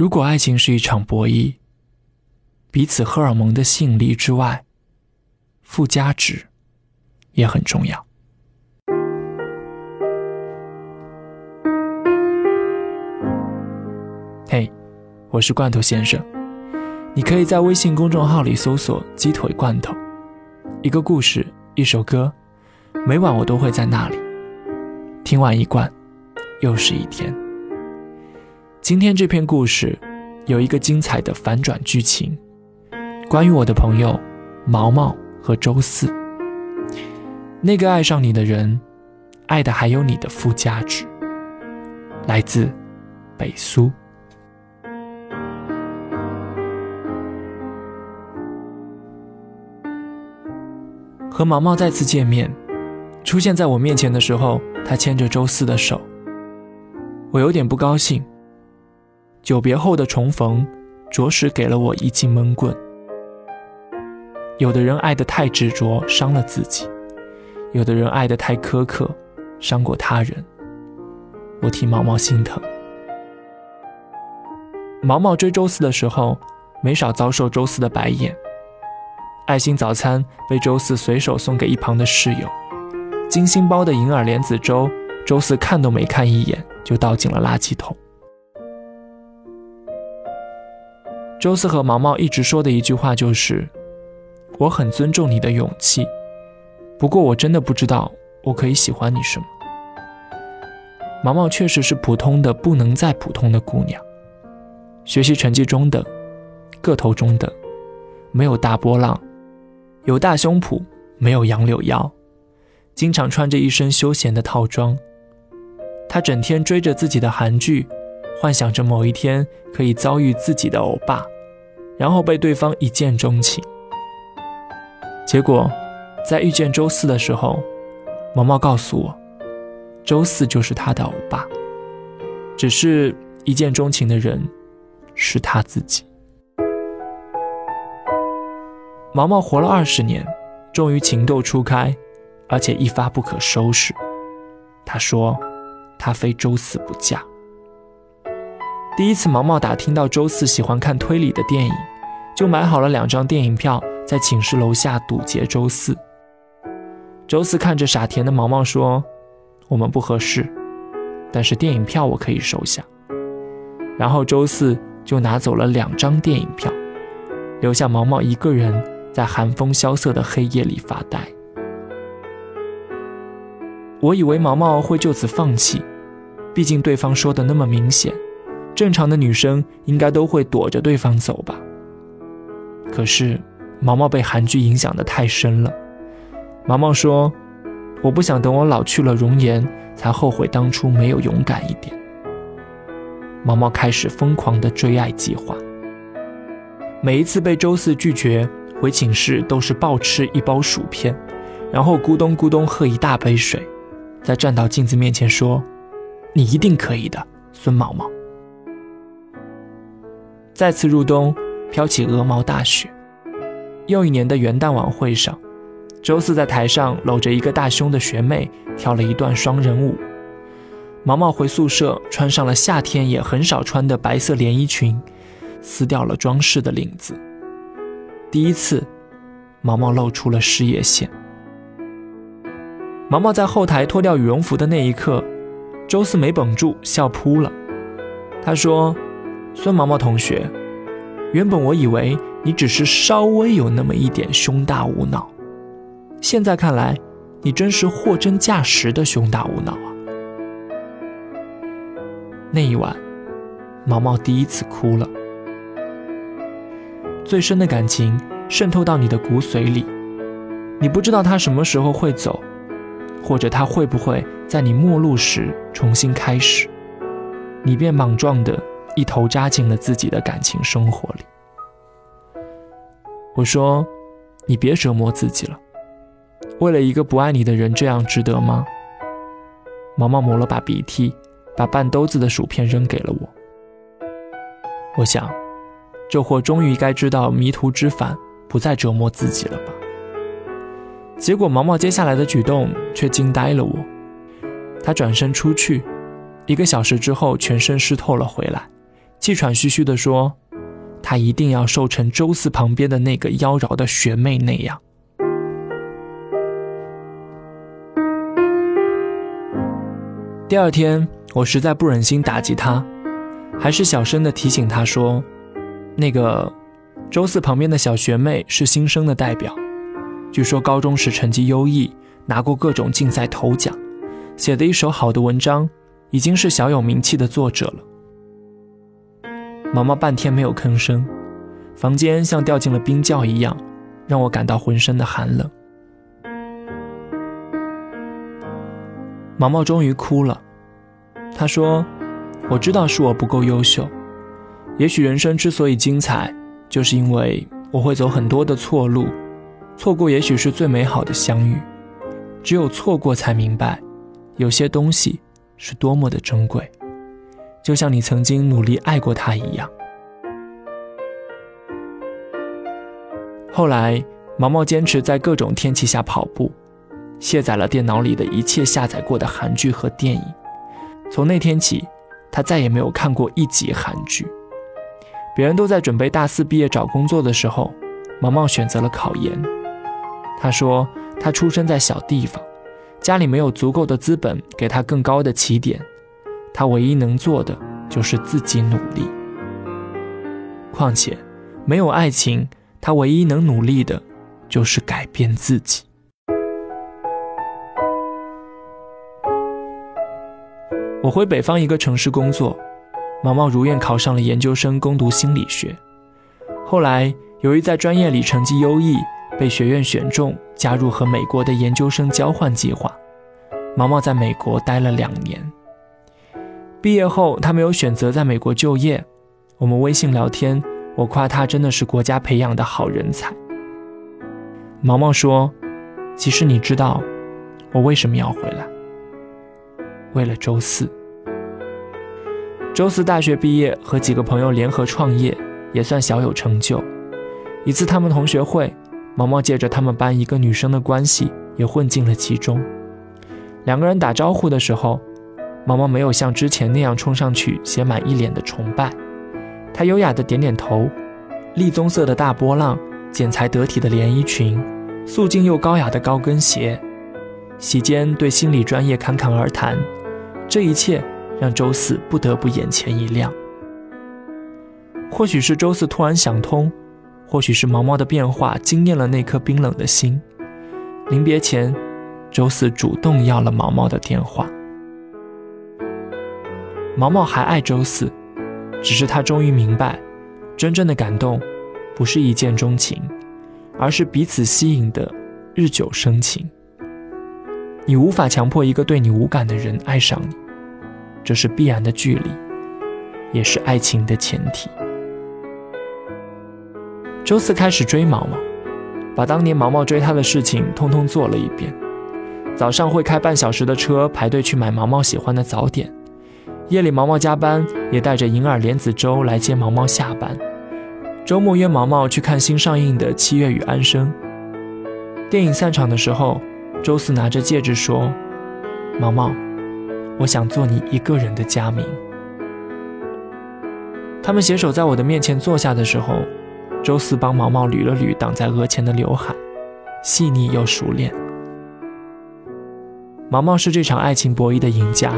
如果爱情是一场博弈，彼此荷尔蒙的吸引力之外，附加值也很重要。嘿，我是罐头先生，你可以在微信公众号里搜索“鸡腿罐头”，一个故事，一首歌，每晚我都会在那里。听完一罐，又是一天。今天这篇故事有一个精彩的反转剧情，关于我的朋友毛毛和周四。那个爱上你的人，爱的还有你的附加值。来自北苏。和毛毛再次见面，出现在我面前的时候，他牵着周四的手，我有点不高兴。久别后的重逢，着实给了我一记闷棍。有的人爱得太执着，伤了自己；有的人爱得太苛刻，伤过他人。我替毛毛心疼。毛毛追周四的时候，没少遭受周四的白眼。爱心早餐被周四随手送给一旁的室友，精心包的银耳莲子粥，周四看都没看一眼就倒进了垃圾桶。周四和毛毛一直说的一句话就是：“我很尊重你的勇气，不过我真的不知道我可以喜欢你什么。”毛毛确实是普通的不能再普通的姑娘，学习成绩中等，个头中等，没有大波浪，有大胸脯，没有杨柳腰，经常穿着一身休闲的套装。她整天追着自己的韩剧。幻想着某一天可以遭遇自己的欧巴，然后被对方一见钟情。结果，在遇见周四的时候，毛毛告诉我，周四就是他的欧巴，只是一见钟情的人是他自己。毛毛活了二十年，终于情窦初开，而且一发不可收拾。他说，他非周四不嫁。第一次，毛毛打听到周四喜欢看推理的电影，就买好了两张电影票，在寝室楼下堵截周四。周四看着傻甜的毛毛说：“我们不合适，但是电影票我可以收下。”然后周四就拿走了两张电影票，留下毛毛一个人在寒风萧瑟的黑夜里发呆。我以为毛毛会就此放弃，毕竟对方说的那么明显。正常的女生应该都会躲着对方走吧。可是，毛毛被韩剧影响的太深了。毛毛说：“我不想等我老去了容颜，才后悔当初没有勇敢一点。”毛毛开始疯狂的追爱计划。每一次被周四拒绝，回寝室都是暴吃一包薯片，然后咕咚咕咚喝一大杯水，再站到镜子面前说：“你一定可以的，孙毛毛。”再次入冬，飘起鹅毛大雪。又一年的元旦晚会上，周四在台上搂着一个大胸的学妹跳了一段双人舞。毛毛回宿舍，穿上了夏天也很少穿的白色连衣裙，撕掉了装饰的领子。第一次，毛毛露出了事业线。毛毛在后台脱掉羽绒服的那一刻，周四没绷住，笑扑了。他说。孙毛毛同学，原本我以为你只是稍微有那么一点胸大无脑，现在看来，你真是货真价实的胸大无脑啊！那一晚，毛毛第一次哭了。最深的感情渗透到你的骨髓里，你不知道他什么时候会走，或者他会不会在你末路时重新开始，你便莽撞的。一头扎进了自己的感情生活里。我说：“你别折磨自己了，为了一个不爱你的人，这样值得吗？”毛毛抹了把鼻涕，把半兜子的薯片扔给了我。我想，这货终于该知道迷途知返，不再折磨自己了吧？结果毛毛接下来的举动却惊呆了我。他转身出去，一个小时之后全身湿透了回来。气喘吁吁地说：“他一定要瘦成周四旁边的那个妖娆的学妹那样。”第二天，我实在不忍心打击他，还是小声的提醒他说：“那个周四旁边的小学妹是新生的代表，据说高中时成绩优异，拿过各种竞赛头奖，写的一手好的文章，已经是小有名气的作者了。”毛毛半天没有吭声，房间像掉进了冰窖一样，让我感到浑身的寒冷。毛毛终于哭了，他说：“我知道是我不够优秀，也许人生之所以精彩，就是因为我会走很多的错路，错过也许是最美好的相遇。只有错过才明白，有些东西是多么的珍贵，就像你曾经努力爱过他一样。”后来，毛毛坚持在各种天气下跑步。卸载了电脑里的一切下载过的韩剧和电影。从那天起，他再也没有看过一集韩剧。别人都在准备大四毕业找工作的时候，毛毛选择了考研。他说：“他出生在小地方，家里没有足够的资本给他更高的起点，他唯一能做的就是自己努力。况且，没有爱情，他唯一能努力的，就是改变自己。”我回北方一个城市工作，毛毛如愿考上了研究生，攻读心理学。后来由于在专业里成绩优异，被学院选中，加入和美国的研究生交换计划。毛毛在美国待了两年。毕业后，他没有选择在美国就业。我们微信聊天，我夸他真的是国家培养的好人才。毛毛说：“其实你知道，我为什么要回来？”为了周四，周四大学毕业，和几个朋友联合创业，也算小有成就。一次他们同学会，毛毛借着他们班一个女生的关系，也混进了其中。两个人打招呼的时候，毛毛没有像之前那样冲上去写满一脸的崇拜，他优雅的点点头。栗棕色的大波浪，剪裁得体的连衣裙，素净又高雅的高跟鞋，席间对心理专业侃侃而谈。这一切让周四不得不眼前一亮。或许是周四突然想通，或许是毛毛的变化惊艳了那颗冰冷的心。临别前，周四主动要了毛毛的电话。毛毛还爱周四，只是他终于明白，真正的感动不是一见钟情，而是彼此吸引的日久生情。你无法强迫一个对你无感的人爱上你，这是必然的距离，也是爱情的前提。周四开始追毛毛，把当年毛毛追他的事情通通做了一遍。早上会开半小时的车排队去买毛毛喜欢的早点，夜里毛毛加班也带着银耳莲子粥来接毛毛下班。周末约毛毛去看新上映的《七月与安生》。电影散场的时候。周四拿着戒指说：“毛毛，我想做你一个人的佳明。”他们携手在我的面前坐下的时候，周四帮毛毛捋了捋挡在额前的刘海，细腻又熟练。毛毛是这场爱情博弈的赢家，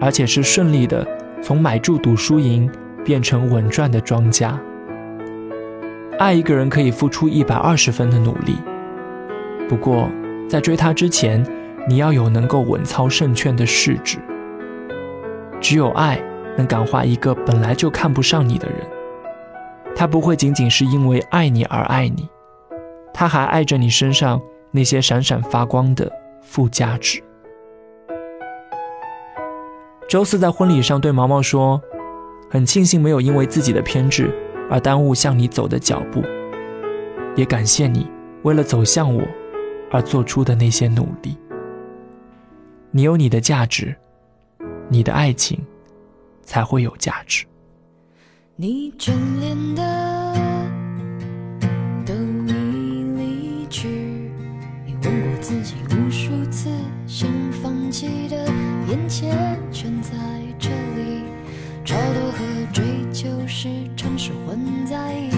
而且是顺利的从买注赌输赢变成稳赚的庄家。爱一个人可以付出一百二十分的努力。不过，在追他之前，你要有能够稳操胜券的势质。只有爱能感化一个本来就看不上你的人，他不会仅仅是因为爱你而爱你，他还爱着你身上那些闪闪发光的附加值。周四在婚礼上对毛毛说：“很庆幸没有因为自己的偏执而耽误向你走的脚步，也感谢你为了走向我。”而做出的那些努力，你有你的价值，你的爱情才会有价值。你眷恋的都已离去，你问过自己无数次，想放弃的眼前是混在一。